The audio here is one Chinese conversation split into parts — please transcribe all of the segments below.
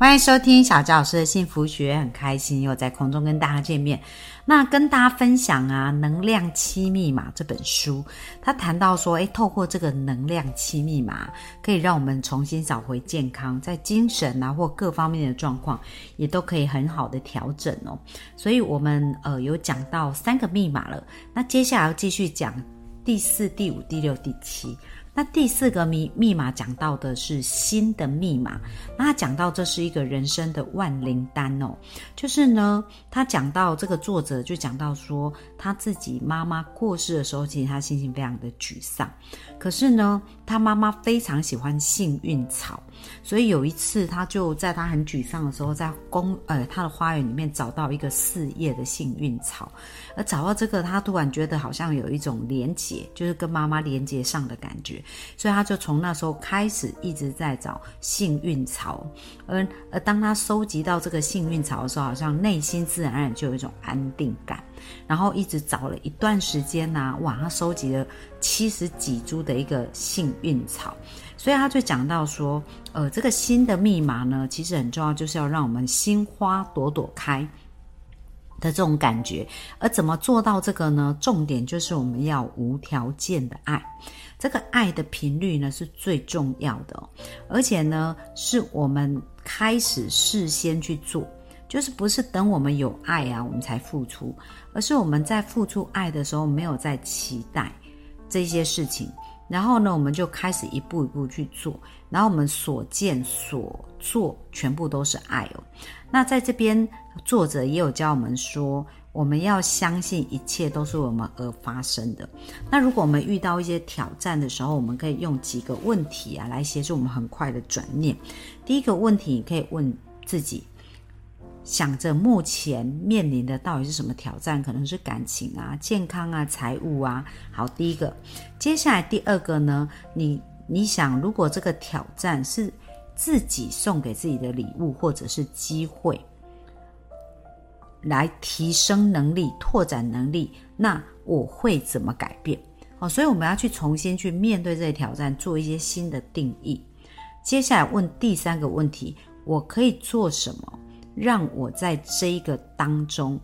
欢迎收听小教老师的幸福学，很开心又在空中跟大家见面。那跟大家分享啊，《能量七密码》这本书，他谈到说，诶，透过这个能量七密码，可以让我们重新找回健康，在精神啊或各方面的状况，也都可以很好的调整哦。所以，我们呃有讲到三个密码了，那接下来要继续讲第四、第五、第六、第七。那第四个密密码讲到的是新的密码，那他讲到这是一个人生的万灵丹哦，就是呢，他讲到这个作者就讲到说，他自己妈妈过世的时候，其实他心情非常的沮丧，可是呢，他妈妈非常喜欢幸运草，所以有一次他就在他很沮丧的时候，在公呃他的花园里面找到一个四叶的幸运草，而找到这个，他突然觉得好像有一种连结，就是跟妈妈连接上的感觉。所以他就从那时候开始一直在找幸运草，而而当他收集到这个幸运草的时候，好像内心自然而然就有一种安定感。然后一直找了一段时间呐，哇，他收集了七十几株的一个幸运草。所以他就讲到说，呃，这个新的密码呢，其实很重要，就是要让我们心花朵朵开的这种感觉。而怎么做到这个呢？重点就是我们要无条件的爱。这个爱的频率呢是最重要的，而且呢是我们开始事先去做，就是不是等我们有爱啊我们才付出，而是我们在付出爱的时候没有在期待这些事情，然后呢我们就开始一步一步去做，然后我们所见所做全部都是爱哦。那在这边作者也有教我们说。我们要相信一切都是我们而发生的。那如果我们遇到一些挑战的时候，我们可以用几个问题啊来协助我们很快的转念。第一个问题，你可以问自己，想着目前面临的到底是什么挑战？可能是感情啊、健康啊、财务啊。好，第一个。接下来第二个呢？你你想，如果这个挑战是自己送给自己的礼物，或者是机会？来提升能力、拓展能力，那我会怎么改变？哦，所以我们要去重新去面对这些挑战，做一些新的定义。接下来问第三个问题：我可以做什么，让我在这一个当中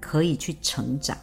可以去成长？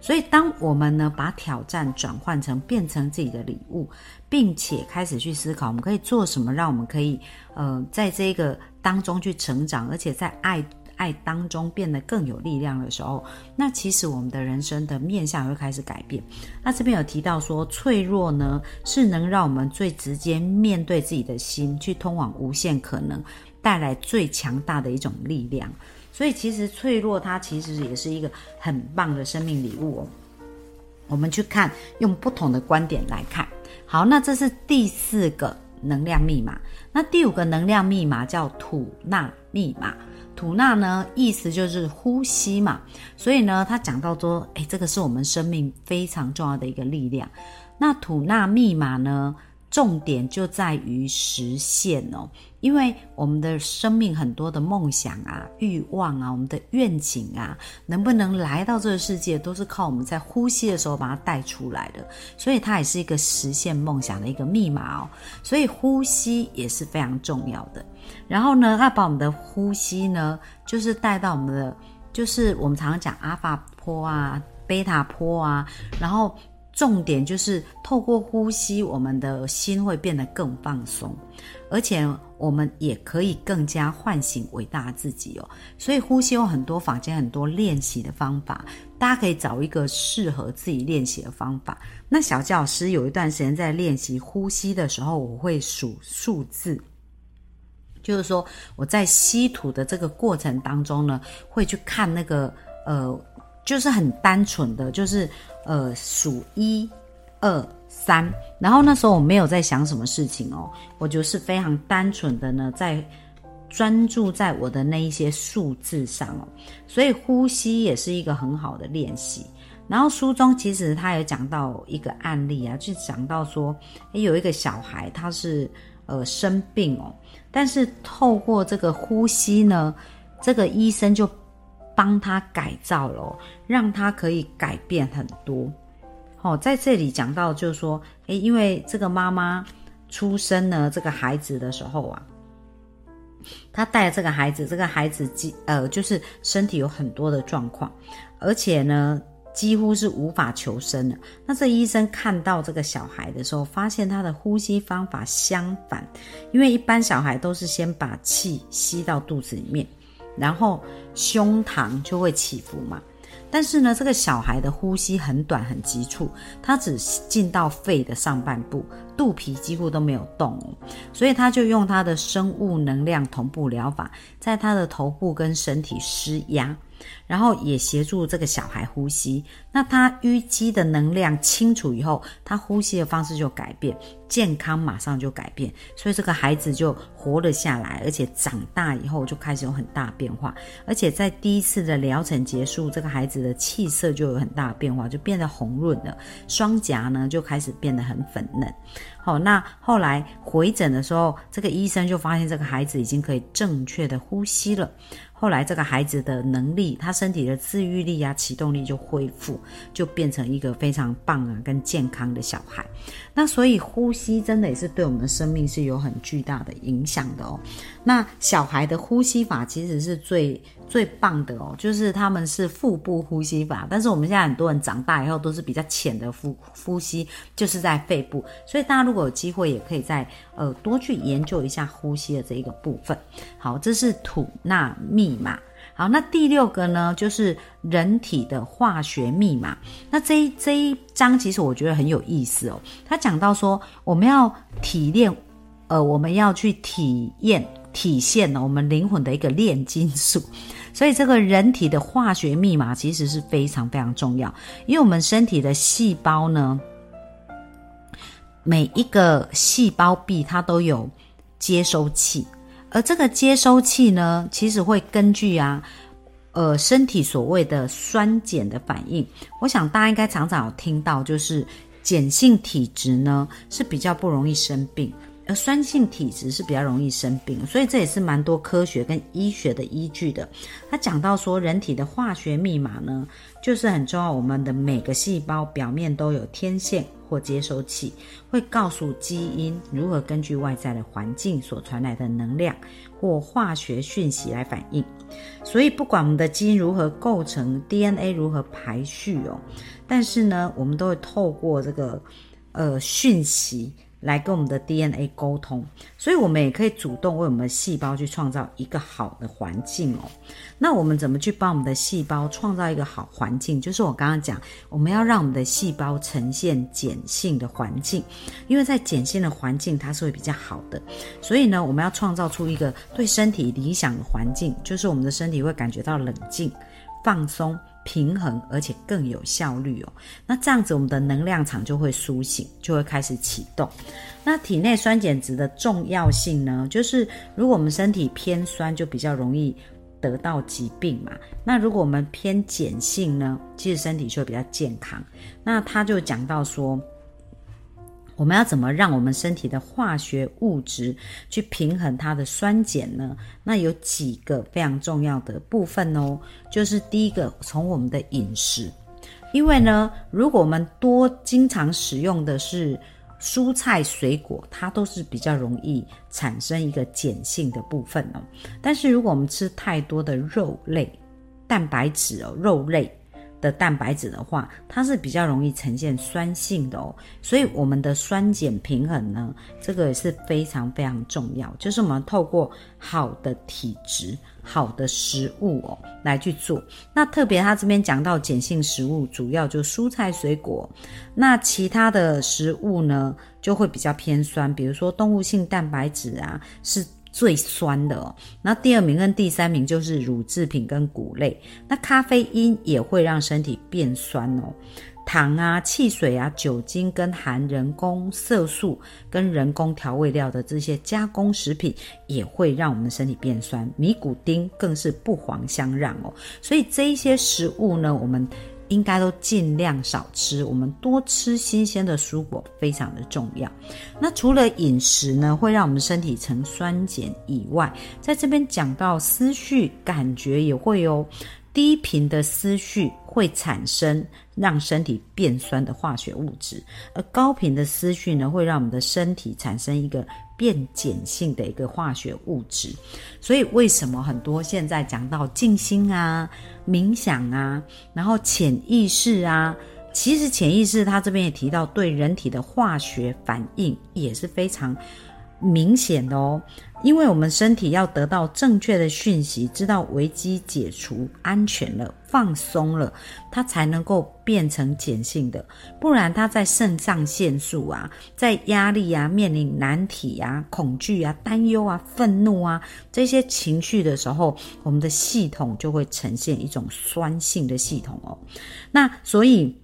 所以，当我们呢把挑战转换成变成自己的礼物，并且开始去思考，我们可以做什么，让我们可以呃在这个当中去成长，而且在爱爱当中变得更有力量的时候，那其实我们的人生的面相会开始改变。那这边有提到说，脆弱呢是能让我们最直接面对自己的心，去通往无限可能，带来最强大的一种力量。所以，其实脆弱它其实也是一个很棒的生命礼物哦。我们去看，用不同的观点来看。好，那这是第四个能量密码。那第五个能量密码叫吐纳密码。吐纳呢，意思就是呼吸嘛。所以呢，他讲到说，哎，这个是我们生命非常重要的一个力量。那吐纳密码呢？重点就在于实现哦，因为我们的生命很多的梦想啊、欲望啊、我们的愿景啊，能不能来到这个世界，都是靠我们在呼吸的时候把它带出来的。所以它也是一个实现梦想的一个密码哦。所以呼吸也是非常重要的。然后呢，要把我们的呼吸呢，就是带到我们的，就是我们常常讲阿法波啊、贝塔波啊，然后。重点就是透过呼吸，我们的心会变得更放松，而且我们也可以更加唤醒伟大自己哦。所以呼吸有很多房间很多练习的方法，大家可以找一个适合自己练习的方法。那小教师有一段时间在练习呼吸的时候，我会数数字，就是说我在吸吐的这个过程当中呢，会去看那个呃。就是很单纯的，就是呃数一、二、三，然后那时候我没有在想什么事情哦，我就是非常单纯的呢，在专注在我的那一些数字上哦，所以呼吸也是一个很好的练习。然后书中其实他有讲到一个案例啊，就讲到说，诶有一个小孩他是呃生病哦，但是透过这个呼吸呢，这个医生就帮他改造了，让他可以改变很多。哦，在这里讲到就是说，诶，因为这个妈妈出生呢这个孩子的时候啊，她带这个孩子，这个孩子几呃就是身体有很多的状况，而且呢。几乎是无法求生的。那这医生看到这个小孩的时候，发现他的呼吸方法相反，因为一般小孩都是先把气吸到肚子里面，然后胸膛就会起伏嘛。但是呢，这个小孩的呼吸很短很急促，他只进到肺的上半部，肚皮几乎都没有动。所以他就用他的生物能量同步疗法，在他的头部跟身体施压。然后也协助这个小孩呼吸，那他淤积的能量清除以后，他呼吸的方式就改变，健康马上就改变，所以这个孩子就活了下来，而且长大以后就开始有很大变化，而且在第一次的疗程结束，这个孩子的气色就有很大的变化，就变得红润了，双颊呢就开始变得很粉嫩。好，那后来回诊的时候，这个医生就发现这个孩子已经可以正确的呼吸了。后来这个孩子的能力，他身体的自愈力啊、启动力就恢复，就变成一个非常棒啊、跟健康的小孩。那所以呼吸真的也是对我们的生命是有很巨大的影响的哦。那小孩的呼吸法其实是最最棒的哦，就是他们是腹部呼吸法，但是我们现在很多人长大以后都是比较浅的呼呼吸，就是在肺部。所以大家如果有机会，也可以在呃多去研究一下呼吸的这一个部分。好，这是吐纳密码。好，那第六个呢，就是人体的化学密码。那这一这一章其实我觉得很有意思哦。他讲到说，我们要体验，呃，我们要去体验、体现呢我们灵魂的一个炼金术。所以这个人体的化学密码其实是非常非常重要，因为我们身体的细胞呢，每一个细胞壁它都有接收器。而这个接收器呢，其实会根据啊，呃，身体所谓的酸碱的反应。我想大家应该常常有听到，就是碱性体质呢是比较不容易生病，而酸性体质是比较容易生病。所以这也是蛮多科学跟医学的依据的。他讲到说，人体的化学密码呢，就是很重要。我们的每个细胞表面都有天线。或接收器会告诉基因如何根据外在的环境所传来的能量或化学讯息来反应。所以，不管我们的基因如何构成，DNA 如何排序哦，但是呢，我们都会透过这个呃讯息。来跟我们的 DNA 沟通，所以我们也可以主动为我们的细胞去创造一个好的环境哦。那我们怎么去帮我们的细胞创造一个好环境？就是我刚刚讲，我们要让我们的细胞呈现碱性的环境，因为在碱性的环境它是会比较好的。所以呢，我们要创造出一个对身体理想的环境，就是我们的身体会感觉到冷静、放松。平衡，而且更有效率哦。那这样子，我们的能量场就会苏醒，就会开始启动。那体内酸碱值的重要性呢？就是如果我们身体偏酸，就比较容易得到疾病嘛。那如果我们偏碱性呢，其实身体就会比较健康。那他就讲到说。我们要怎么让我们身体的化学物质去平衡它的酸碱呢？那有几个非常重要的部分哦，就是第一个，从我们的饮食，因为呢，如果我们多经常使用的是蔬菜水果，它都是比较容易产生一个碱性的部分哦。但是如果我们吃太多的肉类、蛋白质哦，肉类。的蛋白质的话，它是比较容易呈现酸性的哦，所以我们的酸碱平衡呢，这个也是非常非常重要。就是我们透过好的体质、好的食物哦来去做。那特别他这边讲到碱性食物，主要就蔬菜水果，那其他的食物呢就会比较偏酸，比如说动物性蛋白质啊是。最酸的哦，那第二名跟第三名就是乳制品跟谷类，那咖啡因也会让身体变酸哦，糖啊、汽水啊、酒精跟含人工色素跟人工调味料的这些加工食品也会让我们身体变酸，尼古丁更是不遑相让哦，所以这一些食物呢，我们应该都尽量少吃，我们多吃新鲜的蔬果非常的重要。那除了饮食呢，会让我们身体呈酸碱以外，在这边讲到思绪感觉也会有低频的思绪会产生让身体变酸的化学物质，而高频的思绪呢，会让我们的身体产生一个变碱性的一个化学物质。所以为什么很多现在讲到静心啊、冥想啊，然后潜意识啊，其实潜意识它这边也提到，对人体的化学反应也是非常。明显的哦，因为我们身体要得到正确的讯息，知道危机解除、安全了、放松了，它才能够变成碱性的。不然，它在肾上腺素啊，在压力啊、面临难题啊、恐惧啊、担忧啊、愤怒啊这些情绪的时候，我们的系统就会呈现一种酸性的系统哦。那所以。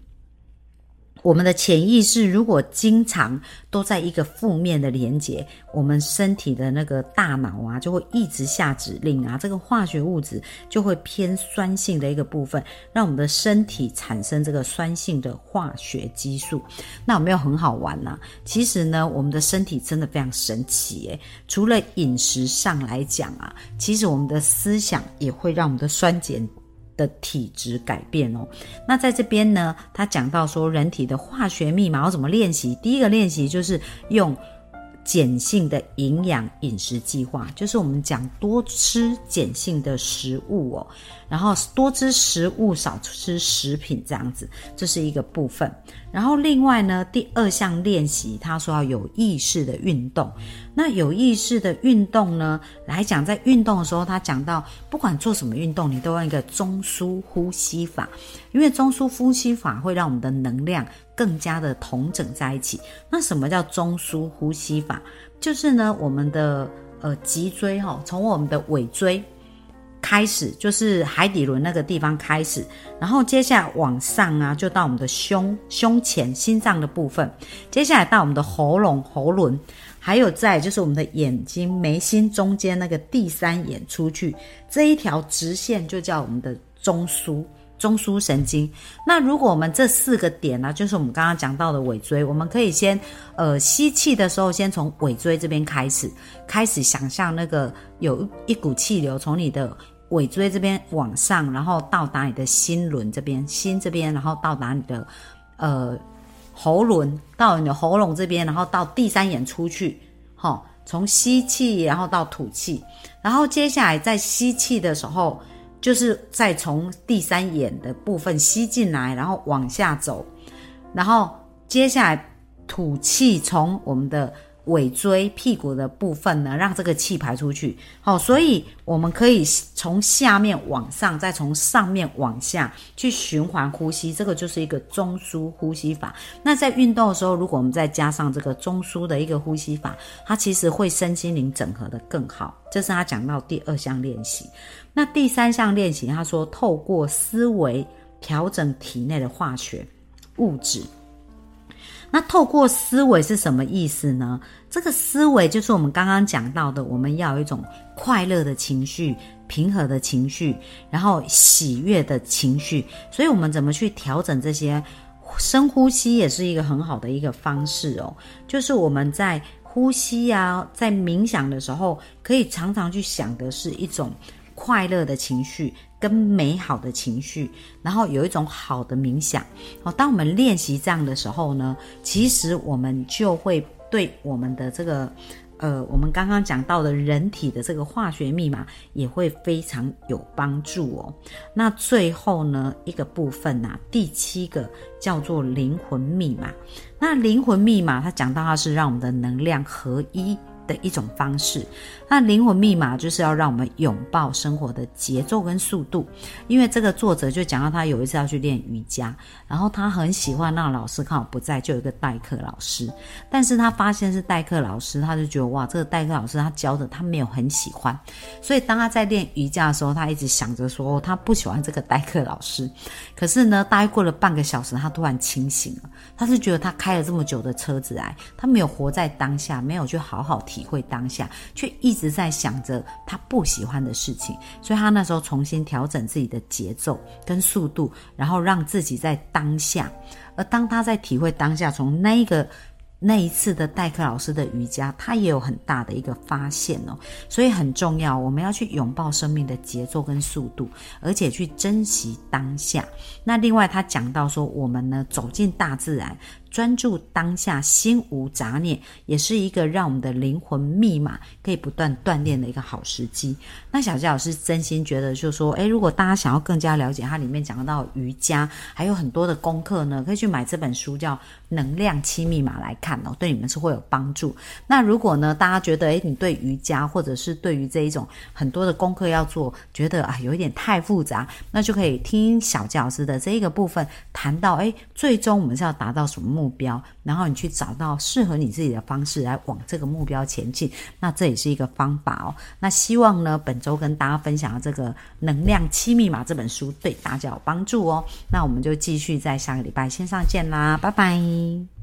我们的潜意识如果经常都在一个负面的连接，我们身体的那个大脑啊，就会一直下指令啊，这个化学物质就会偏酸性的一个部分，让我们的身体产生这个酸性的化学激素。那有没有很好玩呢？其实呢，我们的身体真的非常神奇诶。除了饮食上来讲啊，其实我们的思想也会让我们的酸碱。的体质改变哦，那在这边呢，他讲到说人体的化学密码要怎么练习？第一个练习就是用。碱性的营养饮食计划，就是我们讲多吃碱性的食物哦，然后多吃食物，少吃食品这样子，这是一个部分。然后另外呢，第二项练习，他说要有意识的运动。那有意识的运动呢，来讲在运动的时候，他讲到不管做什么运动，你都用一个中枢呼吸法，因为中枢呼吸法会让我们的能量。更加的同整在一起。那什么叫中枢呼吸法？就是呢，我们的呃脊椎哈，从我们的尾椎开始，就是海底轮那个地方开始，然后接下来往上啊，就到我们的胸胸前心脏的部分，接下来到我们的喉咙喉轮，还有在就是我们的眼睛眉心中间那个第三眼出去这一条直线，就叫我们的中枢。中枢神经。那如果我们这四个点呢，就是我们刚刚讲到的尾椎，我们可以先，呃，吸气的时候，先从尾椎这边开始，开始想象那个有一股气流从你的尾椎这边往上，然后到达你的心轮这边，心这边，然后到达你的呃喉轮，到你的喉咙这边，然后到第三眼出去，哈，从吸气然后到吐气，然后接下来在吸气的时候。就是再从第三眼的部分吸进来，然后往下走，然后接下来吐气，从我们的尾椎屁股的部分呢，让这个气排出去。好，所以我们可以从下面往上，再从上面往下去循环呼吸，这个就是一个中枢呼吸法。那在运动的时候，如果我们再加上这个中枢的一个呼吸法，它其实会身心灵整合的更好。这是他讲到第二项练习。那第三项练习，他说透过思维调整体内的化学物质。那透过思维是什么意思呢？这个思维就是我们刚刚讲到的，我们要有一种快乐的情绪、平和的情绪，然后喜悦的情绪。所以，我们怎么去调整这些？深呼吸也是一个很好的一个方式哦。就是我们在呼吸啊，在冥想的时候，可以常常去想的是一种。快乐的情绪跟美好的情绪，然后有一种好的冥想。哦，当我们练习这样的时候呢，其实我们就会对我们的这个，呃，我们刚刚讲到的人体的这个化学密码也会非常有帮助哦。那最后呢，一个部分呐，第七个叫做灵魂密码。那灵魂密码，它讲到它是让我们的能量合一。的一种方式，那灵魂密码就是要让我们拥抱生活的节奏跟速度。因为这个作者就讲到他有一次要去练瑜伽，然后他很喜欢那个老师，刚好不在，就有一个代课老师。但是他发现是代课老师，他就觉得哇，这个代课老师他教的他没有很喜欢。所以当他在练瑜伽的时候，他一直想着说他不喜欢这个代课老师。可是呢，大概过了半个小时，他突然清醒了，他是觉得他开了这么久的车子来，他没有活在当下，没有去好好听。体会当下，却一直在想着他不喜欢的事情，所以他那时候重新调整自己的节奏跟速度，然后让自己在当下。而当他在体会当下，从那一个。那一次的代课老师的瑜伽，他也有很大的一个发现哦，所以很重要，我们要去拥抱生命的节奏跟速度，而且去珍惜当下。那另外，他讲到说，我们呢走进大自然。专注当下，心无杂念，也是一个让我们的灵魂密码可以不断锻炼的一个好时机。那小佳老师真心觉得，就是说，诶，如果大家想要更加了解它里面讲到瑜伽，还有很多的功课呢，可以去买这本书，叫《能量七密码》来看哦，对你们是会有帮助。那如果呢，大家觉得，诶，你对瑜伽或者是对于这一种很多的功课要做，觉得啊有一点太复杂，那就可以听小佳老师的这一个部分谈到，诶，最终我们是要达到什么？目标，然后你去找到适合你自己的方式来往这个目标前进，那这也是一个方法哦。那希望呢，本周跟大家分享的这个《能量七密码》这本书对大家有帮助哦。那我们就继续在下个礼拜线上见啦，拜拜。